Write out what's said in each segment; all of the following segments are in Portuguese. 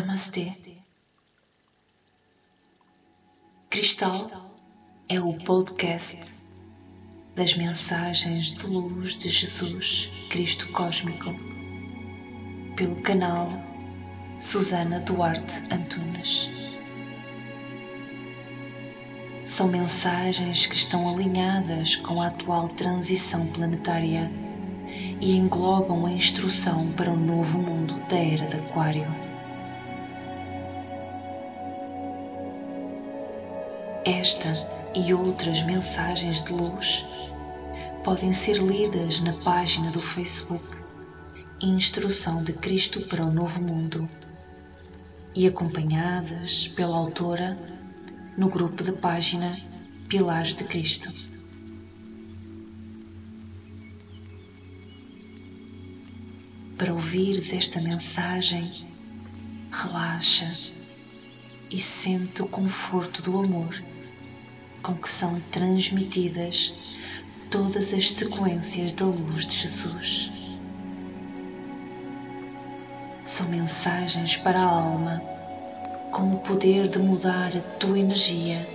Namastê. Cristal é o podcast das mensagens de luz de Jesus Cristo Cósmico, pelo canal Susana Duarte Antunes. São mensagens que estão alinhadas com a atual transição planetária e englobam a instrução para o novo mundo da Era de Aquário. Esta e outras mensagens de luz podem ser lidas na página do Facebook Instrução de Cristo para o Novo Mundo e acompanhadas pela autora no grupo da página Pilares de Cristo. Para ouvires esta mensagem, relaxa e sente o conforto do amor com que são transmitidas todas as sequências da luz de Jesus. São mensagens para a alma com o poder de mudar a tua energia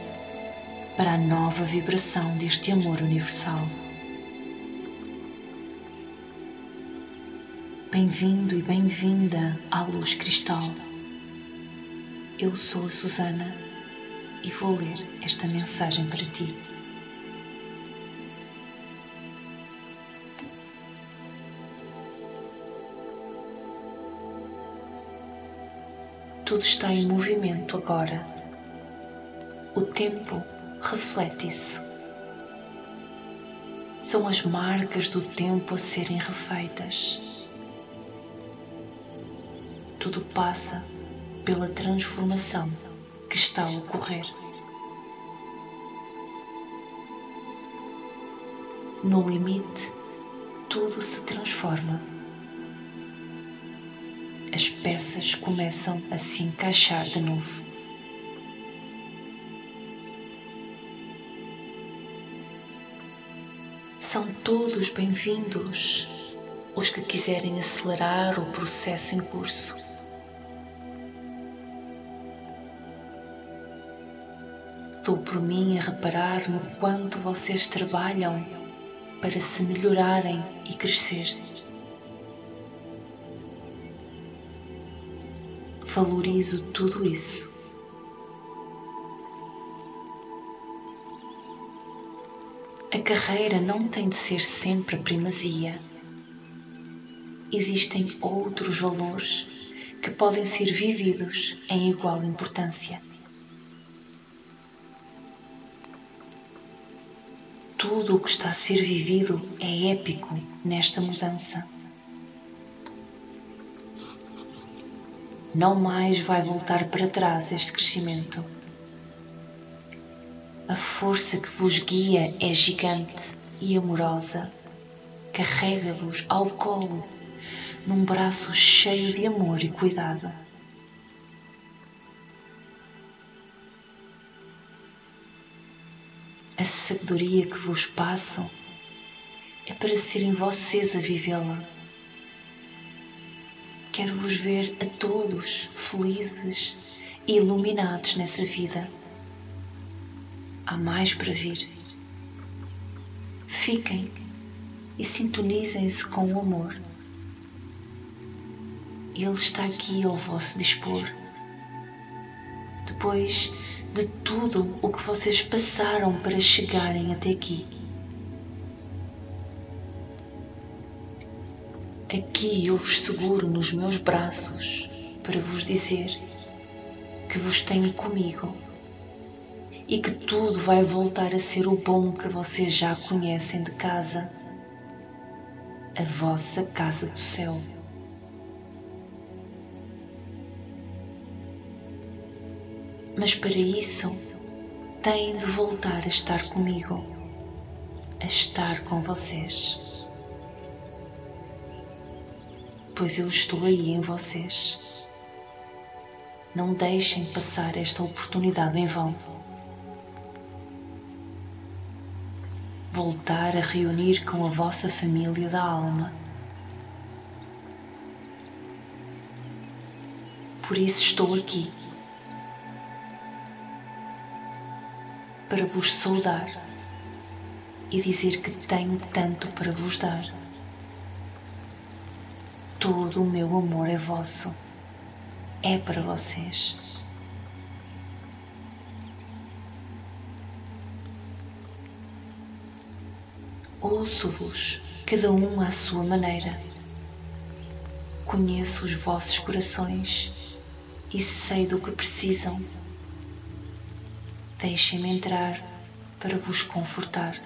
para a nova vibração deste amor universal. Bem-vindo e bem-vinda à luz cristal. Eu sou a Susana e vou ler esta mensagem para ti. Tudo está em movimento agora. O tempo reflete isso. São as marcas do tempo a serem refeitas. Tudo passa pela transformação que está a ocorrer. No limite, tudo se transforma. As peças começam a se encaixar de novo. São todos bem-vindos os que quiserem acelerar o processo em curso. Dou por mim a reparar no quanto vocês trabalham para se melhorarem e crescer. Valorizo tudo isso. A carreira não tem de ser sempre a primazia. Existem outros valores que podem ser vividos em igual importância. Tudo o que está a ser vivido é épico nesta mudança. Não mais vai voltar para trás este crescimento. A força que vos guia é gigante e amorosa. Carrega-vos ao colo num braço cheio de amor e cuidado. A sabedoria que vos passo é para serem vocês a vivê-la. Quero vos ver a todos felizes e iluminados nessa vida. Há mais para vir. Fiquem e sintonizem-se com o amor. Ele está aqui ao vosso dispor. Depois de tudo o que vocês passaram para chegarem até aqui. Aqui eu vos seguro nos meus braços para vos dizer que vos tenho comigo e que tudo vai voltar a ser o bom que vocês já conhecem de casa, a vossa casa do céu. Mas para isso têm de voltar a estar comigo, a estar com vocês. Pois eu estou aí em vocês. Não deixem passar esta oportunidade em vão. Voltar a reunir com a vossa família da alma Por isso estou aqui para vos saudar e dizer que tenho tanto para vos dar. Todo o meu amor é vosso, é para vocês. Ouço-vos, cada um à sua maneira. Conheço os vossos corações e sei do que precisam. Deixem-me entrar para vos confortar.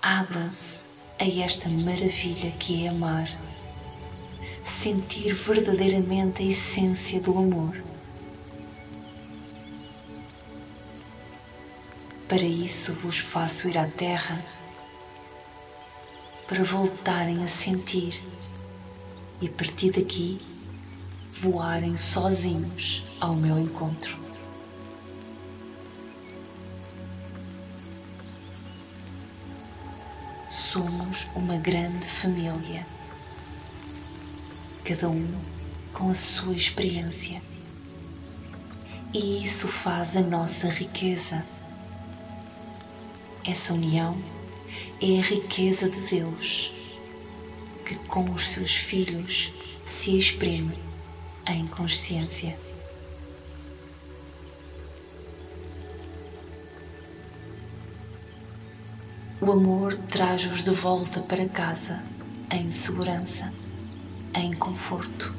Abram-se a esta maravilha que é amar, sentir verdadeiramente a essência do amor. Para isso vos faço ir à terra, para voltarem a sentir e a partir daqui voarem sozinhos ao meu encontro. Somos uma grande família, cada um com a sua experiência, e isso faz a nossa riqueza. Essa união é a riqueza de Deus que com os seus filhos se exprime em consciência. O amor traz-vos de volta para casa em segurança, em conforto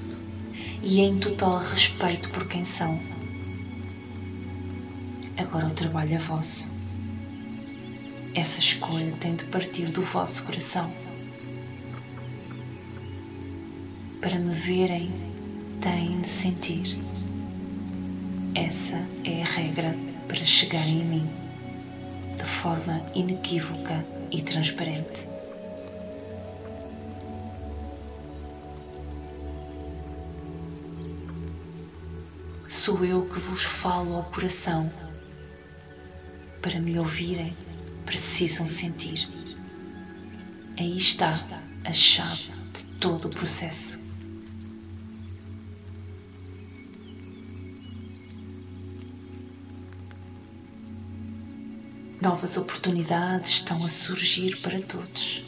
e em total respeito por quem são. Agora o trabalho é vosso essa escolha tem de partir do vosso coração. Para me verem, têm de sentir. Essa é a regra para chegarem a mim, de forma inequívoca e transparente. Sou eu que vos falo ao coração para me ouvirem precisam sentir. Aí está a chave de todo o processo. Novas oportunidades estão a surgir para todos.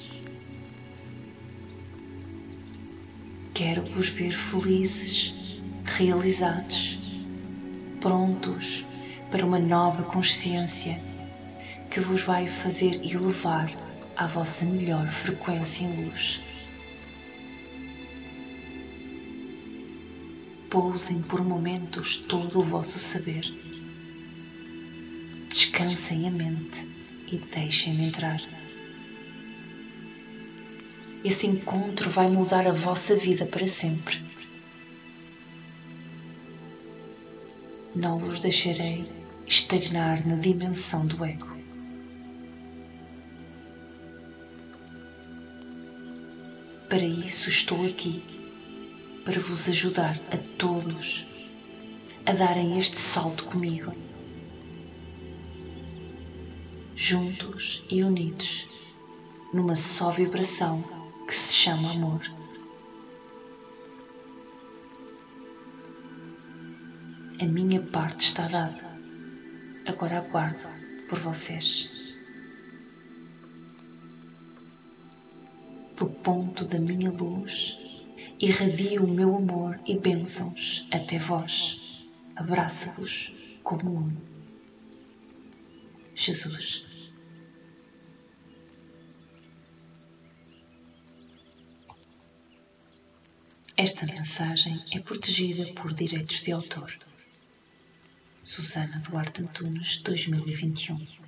Quero vos ver felizes, realizados, prontos para uma nova consciência que vos vai fazer elevar à vossa melhor frequência em luz. Pousem por momentos todo o vosso saber. Descansem a mente e deixem-me entrar. Esse encontro vai mudar a vossa vida para sempre. Não vos deixarei estagnar na dimensão do ego. Para isso estou aqui, para vos ajudar a todos a darem este salto comigo. Juntos e unidos, numa só vibração que se chama amor. A minha parte está dada. Agora aguardo por vocês. do ponto da minha luz, irradio o meu amor e bênçãos até vós. Abraço-vos como um. Jesus. Esta mensagem é protegida por direitos de autor. Susana Duarte Antunes, 2021